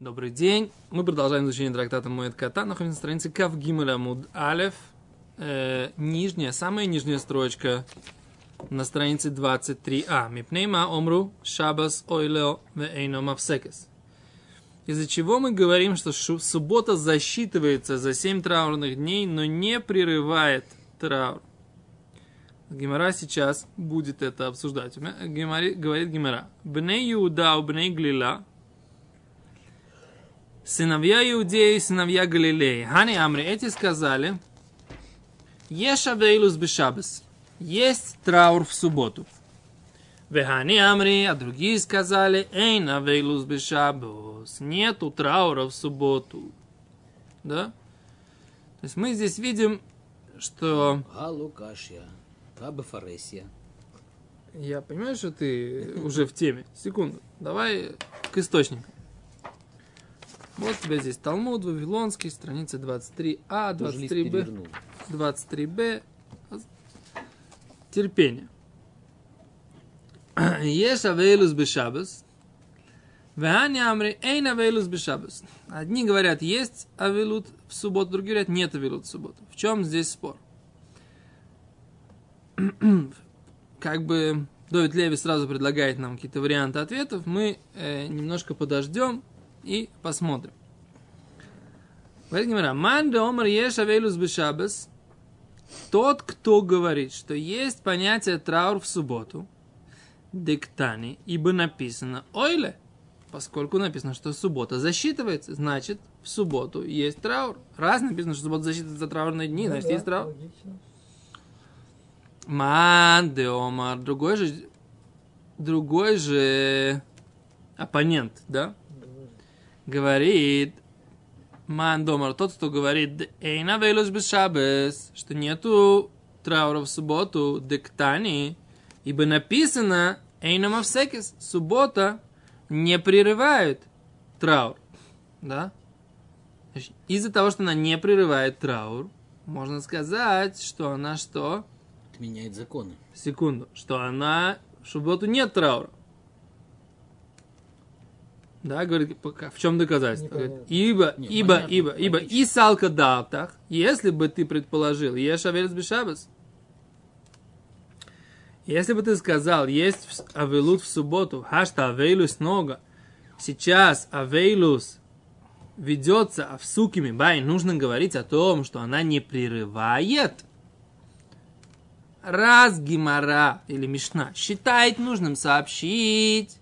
Добрый день. Мы продолжаем изучение трактата Моэт Кота. Находимся на странице Кав Гимель Амуд Алев. Э, нижняя, самая нижняя строчка на странице 23а. Мипнейма омру шабас ойлео вейно мавсекес. Из-за чего мы говорим, что суббота засчитывается за 7 траурных дней, но не прерывает траур. Гимара сейчас будет это обсуждать. Гимари, говорит Гимара. Бней Иуда, бней Глила, сыновья Иудеи, сыновья Галилеи. Хани Амри, эти сказали, Еша вейлус бешабес. Есть траур в субботу. Вехани Амри, а другие сказали, Эйна вейлус бешабес. Нету траура в субботу. Да? То есть мы здесь видим, что... Галукашья. Абафаресия. Я понимаю, что ты уже в теме. Секунду. Давай к источникам. Вот у тебя здесь Талмуд Вавилонский, страница 23а, 23б, 23б. Терпение. Еш авейлус бешабас. Вехани амри эйн авейлус бешабас. Одни говорят, есть авелут в субботу, другие говорят, нет авелут в субботу. В чем здесь спор? как бы Довид Леви сразу предлагает нам какие-то варианты ответов, мы э, немножко подождем и посмотрим. Говорит Гимара, ман де омар еш бешабес, тот, кто говорит, что есть понятие траур в субботу, диктани, ибо написано ойле, поскольку написано, что суббота засчитывается, значит, в субботу есть траур. Раз написано, что суббота засчитывается за траурные дни, ну, значит, да, есть траур. Ман де омар, другой же, другой же оппонент, да, говорит, Ман домар, тот, кто говорит, эйна вейлус без шабес, что нету траура в субботу, дектани, ибо написано, эйна мавсекис, суббота не прерывает траур. Да? Из-за того, что она не прерывает траур, можно сказать, что она что? Отменяет законы. Секунду. Что она в субботу нет траура. Да, говорит, в чем доказательство? Говорит, ибо, Нет, ибо, понятно, ибо, ибо, и салка далтах, если бы ты предположил, ешь авелес бешабас, если бы ты сказал, есть авелут в субботу, хашта авейлус нога, сейчас авейлус ведется а в сукими, бай, нужно говорить о том, что она не прерывает. Раз гимара или мишна считает нужным сообщить,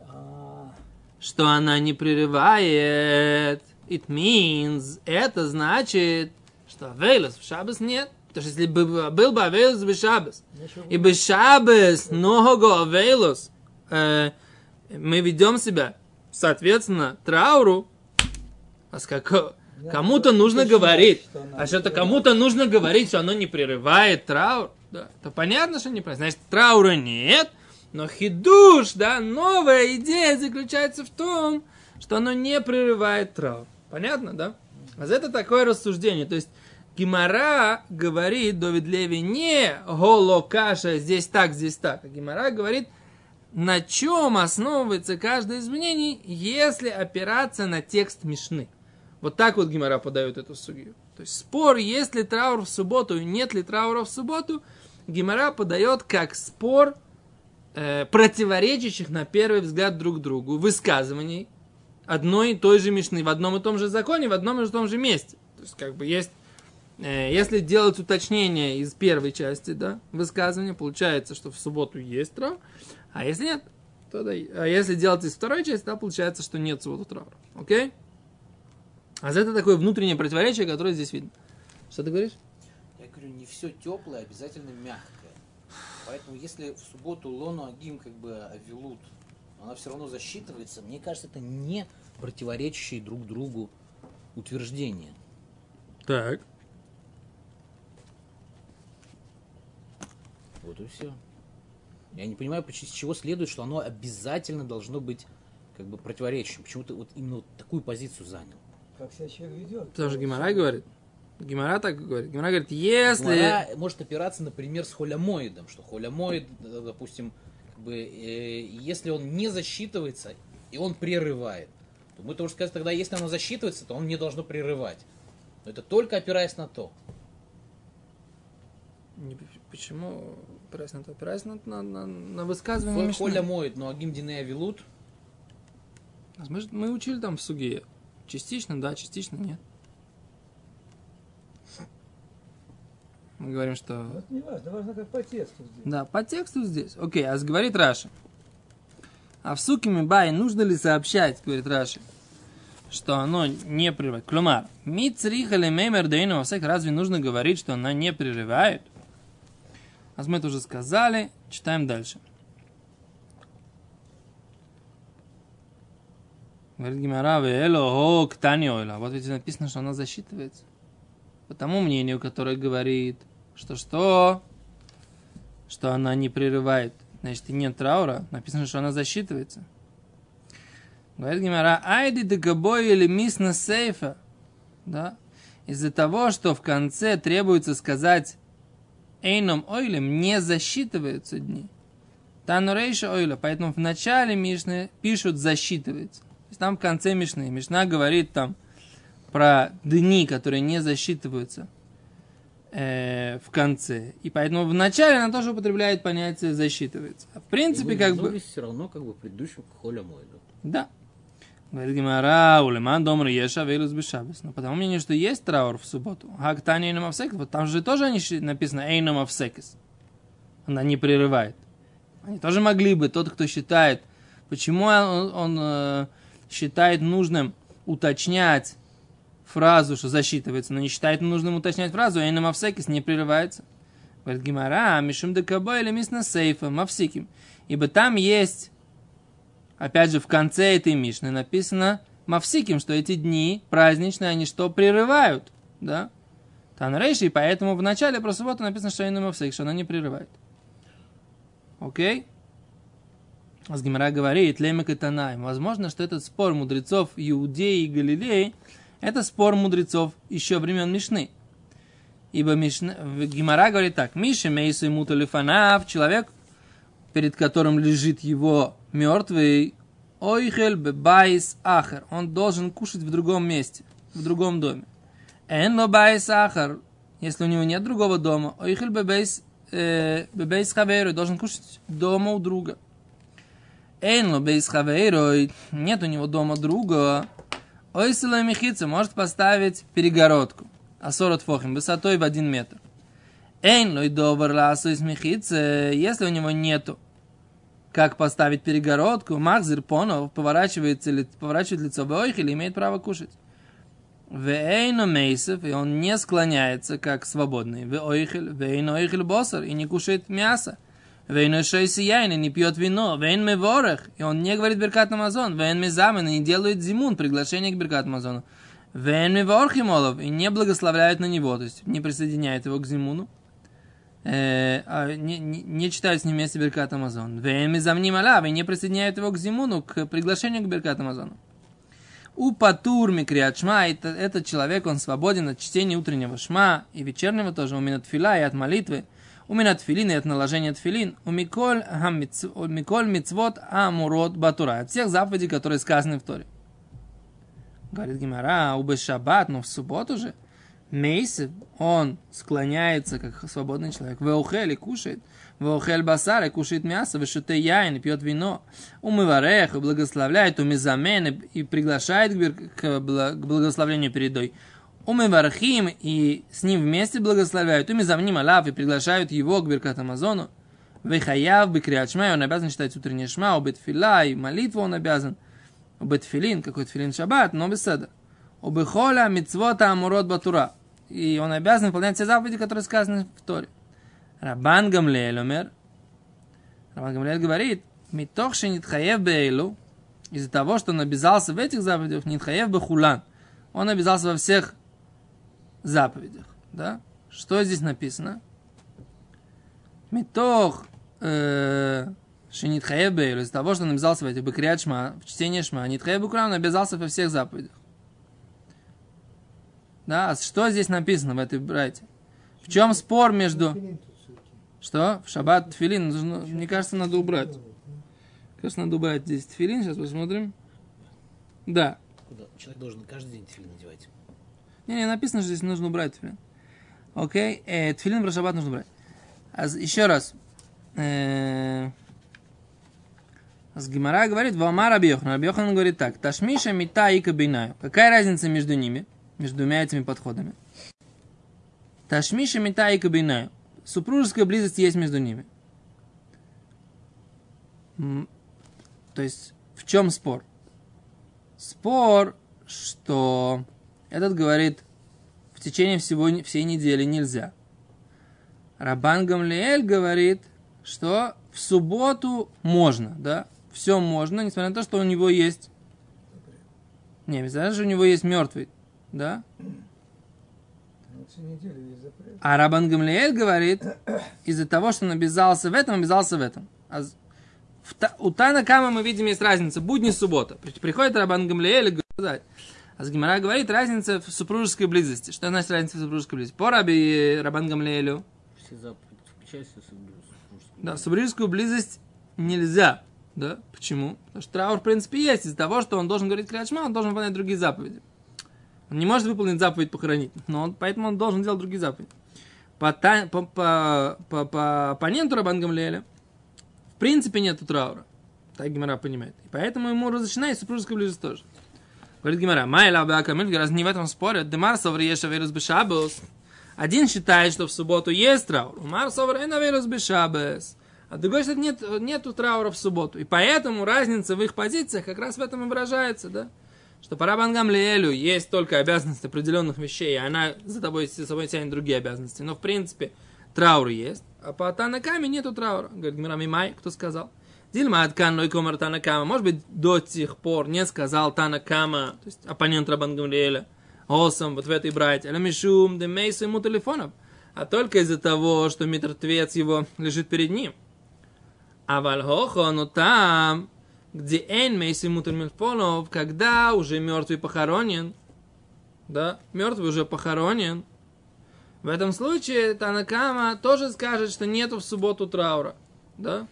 что она не прерывает. It means, это значит, что Авейлос в Шабас нет. Потому что если бы был бы Авейлос в Шабас, и бы Шабас много Авейлос, э, мы ведем себя, соответственно, трауру, а с как, кому-то нужно говорить, а что-то кому-то нужно говорить, что оно не прерывает траур, да, то понятно, что не прерывает. Значит, траура нет, но хидуш, да, новая идея заключается в том, что оно не прерывает траур. Понятно, да? А это такое рассуждение. То есть Гимара говорит, Довид Леви, не голокаша, здесь так, здесь так. А Гимара говорит, на чем основывается каждое изменение, если опираться на текст Мишны. Вот так вот Гимара подает эту судью. То есть спор, есть ли траур в субботу и нет ли траура в субботу, Гимара подает как спор э, противоречащих на первый взгляд друг другу высказываний одной и той же Мишны в одном и том же законе, в одном и том же месте. То есть, как бы есть, э, если делать уточнение из первой части, да, высказывания, получается, что в субботу есть траур, а если нет, то да, а если делать из второй части, то получается, что нет субботу траура. Окей? А это такое внутреннее противоречие, которое здесь видно. Что ты говоришь? Я говорю, не все теплое, обязательно мягкое. Поэтому если в субботу лону агим как бы авилут, она все равно засчитывается, мне кажется, это не противоречащие друг другу утверждения. Так. Вот и все. Я не понимаю, с чего следует, что оно обязательно должно быть как бы противоречащим. Почему ты вот именно вот такую позицию занял? Как себя человек ведет. Потому что Гимарай говорит. Гимара так говорит. Гимара говорит, если... Гимара может опираться, например, с холямоидом, что холямоид, допустим, как бы, э, если он не засчитывается, и он прерывает, то мы тоже сказать, тогда если оно засчитывается, то он не должно прерывать. Но это только опираясь на то. Не, почему опираясь на то? Опираясь на, на, на, на высказывание Мишны. Коля моет, но Агим Дине Авилут. Мы, мы учили там в суге. Частично, да, частично нет. Мы говорим, что... Вот не важно, важно как по тексту здесь. Да, по тексту здесь. Окей, а говорит Раша. А в суке Мибай нужно ли сообщать, говорит Раши, что оно не прерывает. Клумар, мицриха ли меймер дейну разве нужно говорить, что она не прерывает? А мы это уже сказали, читаем дальше. Говорит Гимара, эло, о, ктани Вот ведь написано, что она засчитывается. По тому мнению, которое говорит, что что? Что она не прерывает. Значит, и нет траура. Написано, что она засчитывается. Говорит Гимара, айди дегабой или мисна сейфа. Да? Из-за того, что в конце требуется сказать эйном ойлем, не засчитываются дни. Тану рейша ойля. Поэтому в начале Мишны пишут засчитывается. То есть там в конце Мишны. Мишна говорит там про дни, которые не засчитываются э, в конце. И поэтому в начале она тоже употребляет понятие засчитывается. А в принципе, как бы... все равно как бы предыдущим холя мойду. Да. Говорит Гимара, улеман домр еша вейлус бешабес. Но потому мнению, что есть траур в субботу. Хактани эйном авсекес. Вот там же тоже написано эйном авсекес. Она не прерывает. Они тоже могли бы, тот, кто считает, почему он, он э, считает нужным уточнять фразу, что засчитывается, но не считает нужным уточнять фразу, а на мавсекис не прерывается. Говорит Гимара, мишум декабо или мисна сейфа, мавсиким. Ибо там есть, опять же, в конце этой мишны написано мавсиким, что эти дни праздничные, они что, прерывают, да? Танрейши, и поэтому в начале про субботу написано, что на мавсик, что она не прерывает. Окей? С Гимара говорит, Лемек и Танаем. Возможно, что этот спор мудрецов Иудеи и Галилеи – это спор мудрецов еще времен Мишны. Ибо Мишна, Гемара говорит так. מי שמתו מוטל לפניו, человек, перед которым лежит его мертвый, אוכל בבית אחר. Он должен кушать в другом месте, в другом доме. אין בית אחר. Если у него нет другого дома, אוכל בבית э, בבית חברו, должен кушать дома у друга. אין בית חברו, нет у него дома друга, עושה לו מחיצה может поставить перегородку. Асорот фохим, высотой в один метр. Эйн лой добр из Михица, если у него нету как поставить перегородку, Махзир Понов поворачивается, поворачивает лицо в ойх или имеет право кушать. В Эйну Мейсов, и он не склоняется, как свободный. В Ойхель, в Эйну Ойхель Босар, и не кушает мясо. Вейн шойси яйн, и не пьет вино. Вейн меворах, и он не говорит Беркат Амазон. Вейн мезамен, не делает зимун, приглашение к Беркат Амазону. Вейн меворхимолов, и не благословляет на него, то есть не присоединяет его к зимуну. Э, а не, не, не читают с ним вместе Беркат Амазон. Вейн мезамним алав, и не присоединяют его к зимуну, к приглашению к Беркат Амазону. У Патур Микриат Шма, это, этот человек, он свободен от чтения утреннего шма и вечернего тоже, у меня фила и от молитвы. У меня тфилин, это наложение тфилин. У Миколь, Миколь мицвод амурот батура. От всех заповедей, которые сказаны в Торе. Говорит Гимара, у Бешабат, но в субботу же, Мейсев, он склоняется, как свободный человек. Веухель и кушает. Веухель басар и кушает мясо. Вешуте яин и пьет вино. Умыварех и благословляет. Умизамен и приглашает к благословлению передой умывархим и с ним вместе благословляют, уми замним алав и приглашают его к Беркат Амазону, вехаяв бекриат шма, он обязан читать утреннее шма, у бетфила и молитву он обязан, у бетфилин, какой тфилин шаббат, но без седа, у бехоля мицвота амурот батура, и он обязан выполнять все заповеди, которые сказаны в Торе. Рабан Гамлеэль умер, Рабан Гамлеэль говорит, митох шенитхаев бейлу, из-за того, что он обязался в этих заповедях, нитхаев бехулан, он обязался во всех заповедях. Да? Что здесь написано? Митох э, Шинитхаебе, из того, что он обязался в этих Бекриат Шма, в чтении Шма, Нитхаебе Куран, обязался во всех заповедях. Да, а что здесь написано в этой брате? В чем спор между... Что? В шаббат тфилин, мне кажется, надо убрать. Кажется, надо убрать здесь тфилин, сейчас посмотрим. Да? Человек должен каждый день тфилин надевать. Не, не, написано, что здесь нужно убрать тфилин. Окей, э, тфилин про шаббат нужно убрать. А, еще раз. Э, с Гимара говорит, Вамар Рабьехан. Рабьехан говорит так. Ташмиша мита и кабинаю. Какая разница между ними? Между двумя этими подходами. Ташмиша мита и кабинаю. Супружеская близость есть между ними. То есть, в чем спор? Спор, что этот говорит, в течение всего, всей недели нельзя. Рабан Гамлиэль говорит, что в субботу можно, да, все можно, несмотря на то, что у него есть, не, то, что у него есть мертвый, да, а Рабан Гамлиэль говорит, из-за того, что он обязался в этом, обязался в этом. А в у Тана Кама мы видим, есть разница. Будни суббота. При- Приходит Рабан Гамлиэль и говорит. А с Гимара говорит разница в супружеской близости. Что значит разница в супружеской близости? По Раби Рабан Гамлиэлю. Все заповеди, включая все супружескую. Да, супружескую близость нельзя. Да? Почему? Потому что траур, в принципе, есть. Из-за того, что он должен говорить клячма, он должен выполнять другие заповеди. Он не может выполнить заповедь похоронить, но он, поэтому он должен делать другие заповеди. По, та- по, по, по, по оппоненту Рабан Гамлиэля в принципе нету траура. Так Гимара понимает. И поэтому ему разрешена и супружеская близость тоже. Говорит Гимара, Майла Абакамиль, раз не в этом спорят, Демар Совриеша Верус Бешабус. Один считает, что в субботу есть траур. Умар Соврена Верус Бешабес. А другой считает, нет, нету траура в субботу. И поэтому разница в их позициях как раз в этом и выражается, да? Что по Рабан Гамлиэлю есть только обязанность определенных вещей, и она за тобой, за собой тянет другие обязанности. Но в принципе траур есть, а по Танакаме нету траура. Говорит Гмира Мимай, кто сказал? Дильма Аткан Ной Комар Танакама. Может быть, до сих пор не сказал Танакама, то есть оппонент Рабан Гамлиэля, Осам, вот в этой братье. Аля Мишум, де Мейс ему телефонов. А только из-за того, что мертвец его лежит перед ним. А Вальхохо, но там, где Эн Мейс ему телефонов, когда уже мертвый похоронен, да, мертвый уже похоронен, в этом случае Танакама тоже скажет, что нету в субботу траура. Да?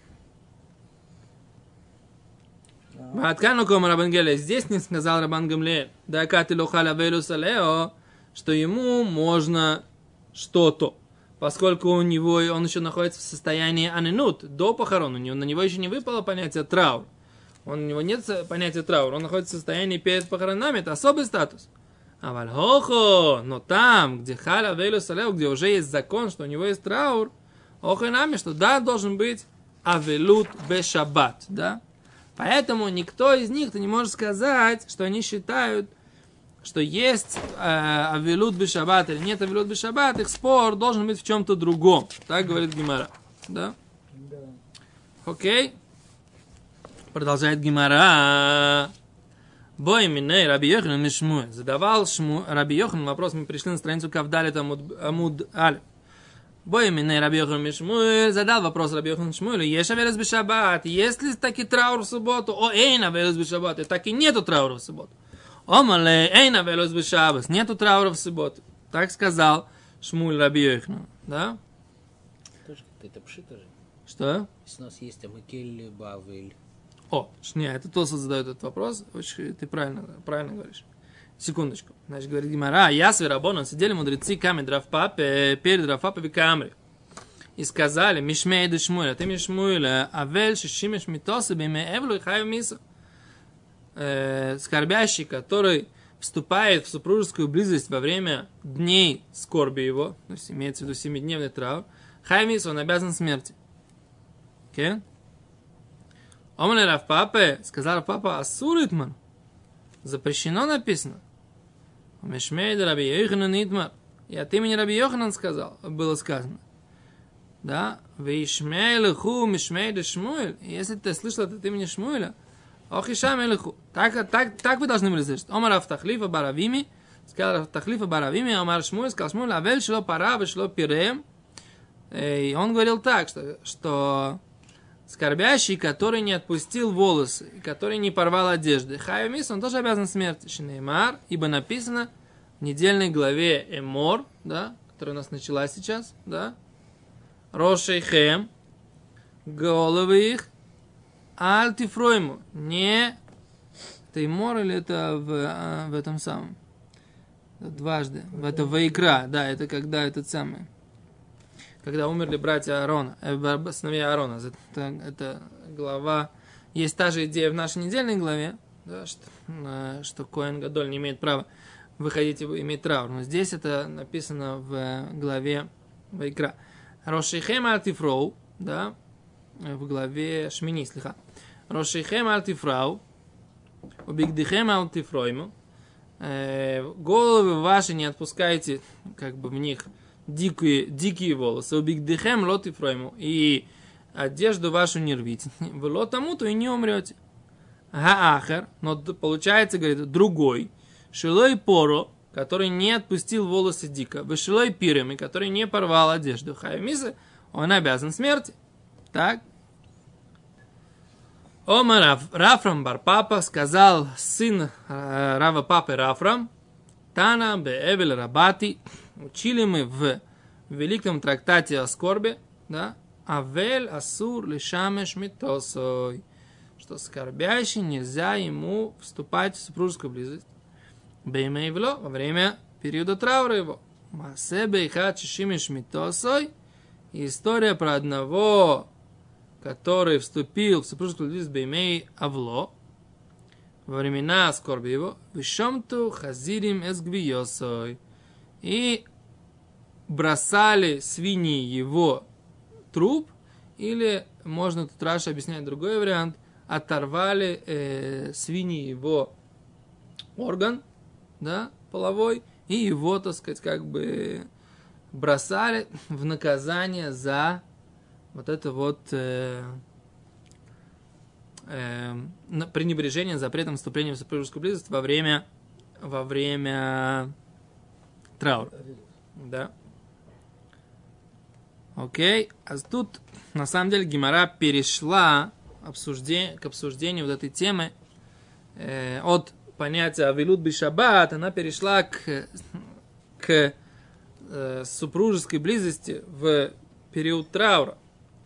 Ваткану кома Рабан Гамлиэль. Здесь не сказал Рабан Гамлиэль. Да кати лохаля велюсалео, что ему можно что-то. Поскольку у него, он еще находится в состоянии анинут, до похорон, у него, на него еще не выпало понятие траур. Он, у него нет понятия траур, он находится в состоянии перед похоронами, это особый статус. А вальхохо, но там, где халя велюсалео, где уже есть закон, что у него есть траур, охо и нами, что да, должен быть авелут бешабат, да? Поэтому никто из них не может сказать, что они считают, что есть э, авилут бешабат или нет авилут бешабат, их спор должен быть в чем-то другом. Так говорит Гимара. Да? Да. Окей. Продолжает Гимара. Бой миней Раби Йохан Мишмуэ. Задавал Шму, Раби Йохан вопрос, мы пришли на страницу Кавдалит Амуд, Амуд Аль. Бой миней Раби Йохан Мишмуэ. Задал вопрос Раби Йохан Мишмуэлю. Ешь авелес бешабат. Есть ли таки траур в субботу? О, эйн авелес бешабат. И так и нету траура в субботу. Омале, эйн авелес бешабас. Нету траура в субботу. Так сказал Шмуль Раби Йохан. Да? Тоже какая-то пшита же. Что? Если у нас есть Амакель Бавель. О, не, это Тоса задает этот вопрос. Очень, ты правильно, правильно говоришь. Секундочку. Значит, говорит Гимара, я с Верабоном сидели мудрецы камед Равпапе, перед Равпапе в Камре. И сказали, Мишмей де Шмуэля, ты Мишмуэля, авель шишимеш митосы биме эвлу и хаю мису. Э, Скорбящий, который вступает в супружескую близость во время дней скорби его, то есть имеется в виду семидневный траур, хай мису, он обязан смерти. Окей? Омле Рав Папе, сказал Рав Папа, Асур Итмар. Запрещено написано. Мешмейд Раби Йоханан Итмар. И от имени Раби Йоханан сказал, было сказано. Да? Вишмей леху мишмей де Шмуэль. Если ты слышал от имени Шмуэля, ох и. Так, так, так вы должны были слышать. Омар Рав Тахлифа Баравими, сказал Рав Тахлифа Баравими, Омар Шмуэль, сказал Шмуэль, Авель шло пара, шло пирем. И он говорил так, что, что скорбящий, который не отпустил волосы, который не порвал одежды. Хаю мис, он тоже обязан смерти. Шинеймар, ибо написано в недельной главе Эмор, да, которая у нас начала сейчас, да, Рошейхем, головы их, альтифройму, не Теймор или это в, а, в этом самом? Дважды. В это Вайкра, да, это когда этот самый. Когда умерли братья Аарона, э, сыновья Аарона. Это, это глава. Есть та же идея в нашей недельной главе, да, что, э, что Коэн Гадоль не имеет права выходить и иметь траур. Но здесь это написано в главе Вайкра. Рошейхем Альтифроу, да, в главе Шмини, слиха. Рошейхем Альтифрау, Убигдихем Альтифройму, э, головы ваши не отпускайте, как бы в них дикие, дикие волосы. Убигдихем лотифройму. И одежду вашу не рвите. Вы тому, то и не умрете. Гаахер, но получается, говорит, другой. Шилой поро, который не отпустил волосы дико. Вышилой пирами, который не порвал одежду. Хаймиса, он обязан смерти. Так? Омар Рафрам Барпапа сказал сын э, Рава Папы Рафрам, Тана Беэвель Рабати, учили мы в великом трактате о скорби, да, Авель Асур Лишамеш Митосой, что скорбящий нельзя ему вступать в супружескую близость. Беймейвло во время периода траура его. Масебе и Хачишимеш Митосой. История про одного который вступил в супружескую близость Беймей Авло, во времена скорби его, Вишомту Хазирим Эсгвиосой, и бросали свиньи его труп, или, можно тут Раша объяснять другой вариант, оторвали э, свиньи его орган, да, половой, и его, так сказать, как бы бросали в наказание за вот это вот э, э, пренебрежение запретом вступления в супружескую близость во время, во время траура. Да. Окей. А тут, на самом деле, Гимара перешла обсуждение, к обсуждению вот этой темы э, от понятия Авилут Бишабат, она перешла к, к э, супружеской близости в период траура.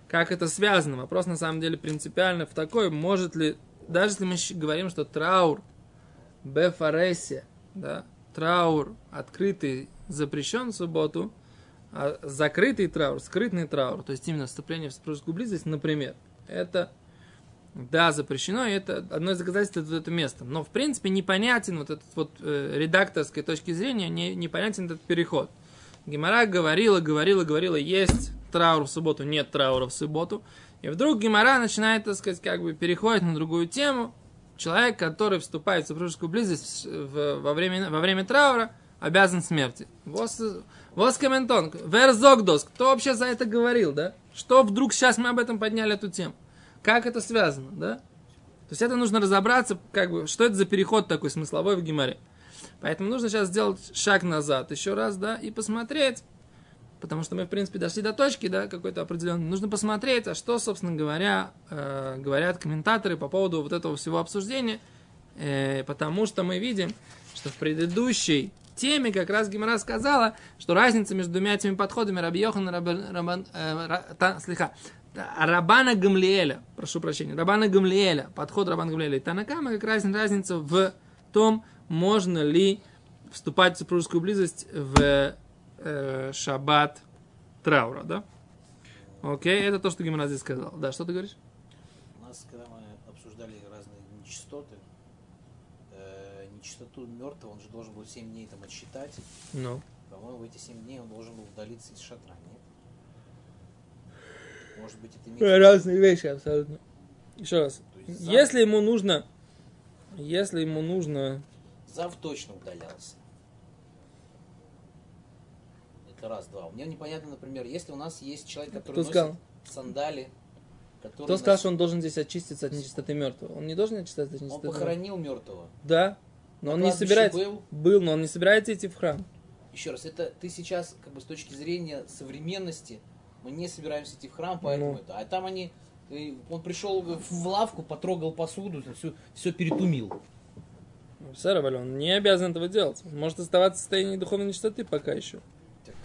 Как это связано? Вопрос на самом деле принципиально в такой, может ли, даже если мы говорим, что траур, бефаресе, да, траур открытый запрещен в субботу, а закрытый траур, скрытный траур, то есть именно вступление в супружескую близость, например, это да, запрещено, и это одно из доказательств это, это место. Но, в принципе, непонятен вот этот вот э, редакторской точки зрения, не, непонятен этот переход. Гемора говорила, говорила, говорила, есть траур в субботу, нет траура в субботу. И вдруг Гемора начинает, так сказать, как бы переходит на другую тему. Человек, который вступает в супружескую близость в, во, время, во время траура, обязан смерти. Вос, вос комментон, верзогдос, кто вообще за это говорил, да? Что вдруг сейчас мы об этом подняли эту тему? Как это связано, да? То есть это нужно разобраться, как бы, что это за переход такой смысловой в Геморе. Поэтому нужно сейчас сделать шаг назад еще раз, да, и посмотреть, потому что мы, в принципе, дошли до точки, да, какой-то определенной. Нужно посмотреть, а что, собственно говоря, э, говорят комментаторы по поводу вот этого всего обсуждения, э, потому что мы видим, что в предыдущей теме как раз Гимара сказала, что разница между двумя этими подходами Раби Йохан и Раби, Рабан, э, та, слегка, Рабана Гамлиэля, прошу прощения, Рабана Гамлиэля, подход Рабана Гамлиэля и Танакама, как раз разница в том, можно ли вступать в супружескую близость в э, шаббат траура, да? Окей, это то, что Гимара здесь сказал. Да, что ты говоришь? У нас, когда мы обсуждали разные нечистоты, э, нечистоту мертвого, он же должен был 7 дней там отсчитать. Ну. По-моему, в эти 7 дней он должен был удалиться из шатра, нет? Может быть, это имеется... Разные вещи, абсолютно. Еще раз. за- Если ему нужно, если ему нужно, Зав точно удалялся. Это раз, два. Мне непонятно, например, если у нас есть человек, который Кто носит сказал? сандали, который кто носит- сказал, что он должен здесь очиститься от нечистоты мертвого? Он не должен очиститься от он нечистоты мертвого? похоронил мертвого. Да. Но На он не кладбище собирается... был? Был, но он не собирается идти в храм. Еще раз, это ты сейчас, как бы с точки зрения современности, мы не собираемся идти в храм, поэтому Ну. это. А там они, он пришел в лавку, потрогал посуду, все, все перетумил. Сэр, он не обязан этого делать. Он может оставаться в состоянии духовной нечистоты пока еще.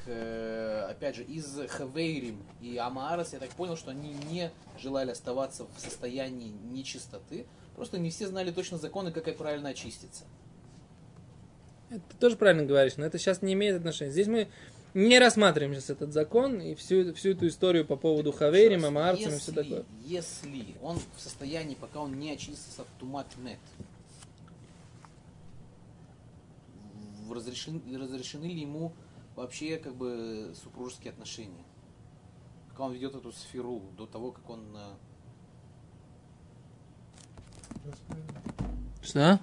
Э, опять же, из Хавейрим и Амаарас я так понял, что они не желали оставаться в состоянии нечистоты, Просто не все знали точно законы, как и правильно очиститься. Это ты тоже правильно говоришь, но это сейчас не имеет отношения. Здесь мы не рассматриваем сейчас этот закон и всю, всю эту историю по поводу Хаверим, Еще раз, Амаарцем и все такое. Если он в состоянии, пока он не очистился мет, в- разрешен- разрешены ли ему вообще как бы супружеские отношения? Пока он ведет эту сферу, до того, как он... э, Что?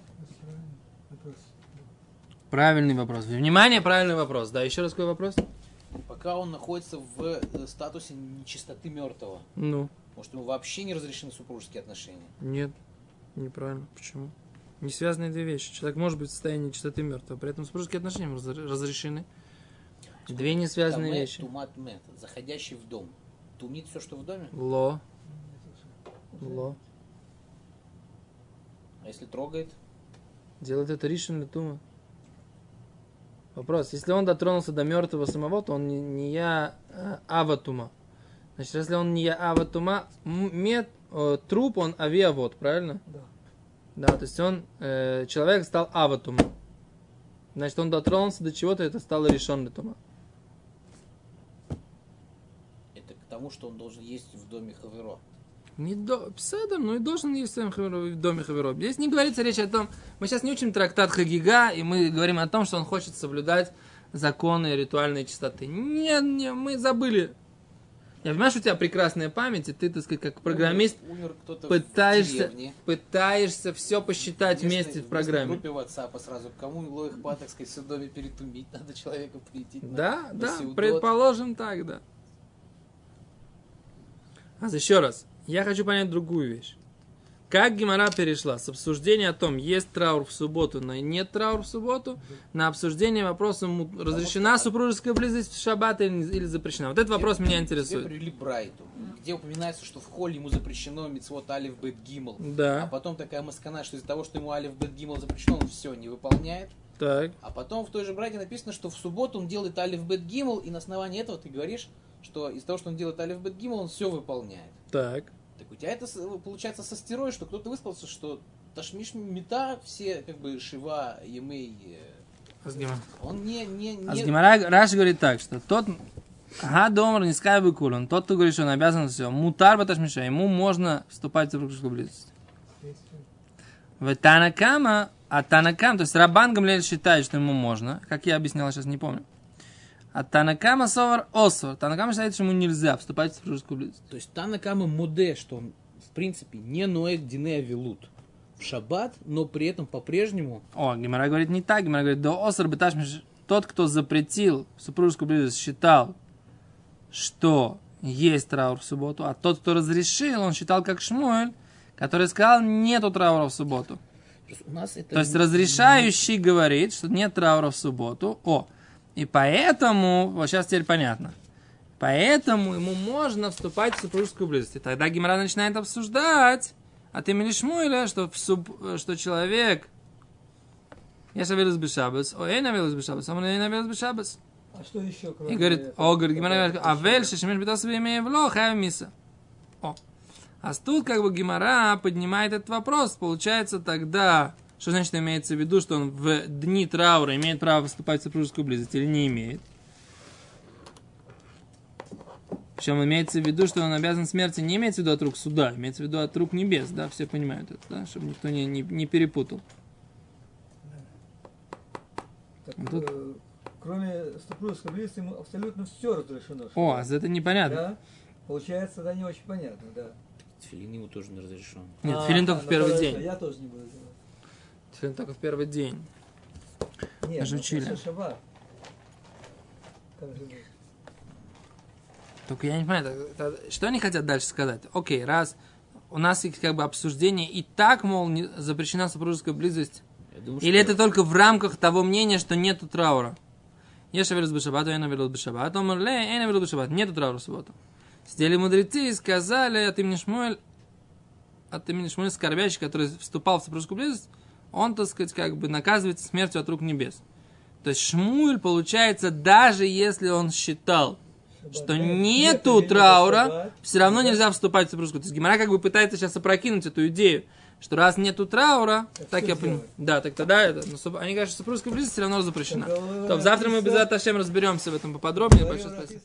Правильный вопрос. Внимание, правильный вопрос. Да, еще раз какой вопрос? Пока он находится в э, статусе нечистоты мертвого, Ну, может ему вообще не разрешены супружеские отношения? нет, неправильно. Почему? Не связанные две вещи. Человек может быть в состоянии чистоты мертвого, при этом супружеские отношения разрешены. Две не связанные вещи. Тумат мет, заходящий в дом. Тумит все, что в доме? Ло. Ло. А если трогает? Делает это Ришин Тума. Вопрос. Если он дотронулся до мертвого самого, то он не, не я э, аватума. Значит, если он не я аватума, м- мет, э, труп он авиавод, правильно? Да. Да, то есть он, э, человек стал аватума. Значит, он дотронулся до чего-то, это стало решен тума. Это к тому, что он должен есть в доме Хаверо. Не до... Пседер, ну и должен есть в своем хаверо- в доме Хаверо. Здесь не говорится речь о том, мы сейчас не учим трактат Хагига, и мы говорим о том, что он хочет соблюдать законы ритуальной чистоты. Не, не, мы забыли. Я понимаю, что у тебя прекрасная память, и ты, так сказать, как программист, Умер в пытаешься, пытаешься все посчитать местной- вместе в программе. группе WhatsApp сразу. Кому лоих па, так сказать, перетумить. Надо человека прийти. на- Да, на да, сеудот. предположим так, да. А еще раз, я хочу понять другую вещь. Как Гимара перешла с обсуждения о том, есть траур в субботу, но нет траур в субботу, на обсуждение вопроса, разрешена супружеская близость в шаббат или, или запрещена. Вот этот вопрос меня интересует. привели Брайту, где упоминается, что в холле ему запрещено мицвод Алиф Бет Гимл. А Да, потом такая маскана, что из-за того, что ему Алиф Бет Гимл запрещено, он все не выполняет. так. А потом в той же Брайте написано, что в субботу он делает Алиф Бет Гимл, и на основании этого ты говоришь, что из-за того, что он делает Алиф Бет Гимл, он все выполняет. Так. Так у тебя это с- получается со стерой, что кто-то высказался, что Ташмиш Мета, все как бы Шива, Емей, э, А с Гимара? он не, не, не Гимара Раши говорит так, что тот Гадомр не скай выкулен, тот, кто говорит, что он обязан все, мутар баташмиша, ему можно вступать в супружескую близость. В Танакама, а Танакам, то есть Рабан Гамлель считает, что ему можно, как я объяснял, сейчас не помню. А Танакама Совар Освар. Танакама считает, что ему нельзя вступать в супружескую близость. То есть Танакама Муде, что он в принципе не Ноэк Дине Авилут в шаббат, но при этом по-прежнему О, Гимара говорит не так, Гимара говорит, до Освар Беташмиш, тот, кто запретил супружескую близость, считал, что есть траур в субботу, а тот, кто разрешил, он считал как Шмуэль, который сказал, нету траура в субботу. У нас это То есть разрешающий говорит, что нет траура в субботу. О, и поэтому, вот сейчас теперь понятно, поэтому ему можно вступать в супружескую близость. И тогда Гимара начинает обсуждать от имени Шмуэля, что, в суб- что человек я шавелус бешабас, о эй навелус бешабас, а эй навелус бешабас. А что еще, И говорит, о, говорит, Гимара говорит, авель, шешемеш битас имея вло, хай миса. О. А тут как бы Гимара поднимает этот вопрос. Получается тогда, что значит имеется в виду, что он в дни траура имеет право вступать в супружескую близость или не имеет? Причем имеется в виду, что он обязан смерти не имеется в виду от рук суда, имеется в виду от рук небес, да, все понимают это, да, чтобы никто не, не, не перепутал. Так, Тут- э, кроме супружеской близости ему абсолютно все разрешено. О, а это непонятно. Да? Получается, тогда не очень понятно, да. Тфилин ему тоже не разрешен. Нет, А, филин только в ну, первый день. Я тоже не буду делать. Филин только в первый день. Нет, ну, учили. шаббат. Только я не понимаю, это- это- что они хотят дальше сказать? Окей, раз у нас есть как бы обсуждение, и так, мол, не- запрещена супружеская близость, Я думаю, или это только в рамках того мнения, что нету траура? Я шавелус бешабат, я навелус бешабат, он мерле, я навелус бешабат, нету траура в субботу. Сидели мудрецы и сказали от имени Шмуэль, от имени Шмуэль скорбящий, который вступал в супружескую близость, он, так сказать, как бы наказывается смертью от рук небес. То есть Шмуэль, получается, даже если он считал, что Нет, нету нет, нет, траура, все равно нельзя вступать в супружескую. То есть Гимара как бы пытается сейчас опрокинуть эту идею. что раз нету траура, Так так я понимаю. Да, так тогда это, ну, суб- они говорят, что супружеская близость все равно запрещена. То завтра мы без написано- Аташем разберемся в этом поподробнее. Большое спасибо.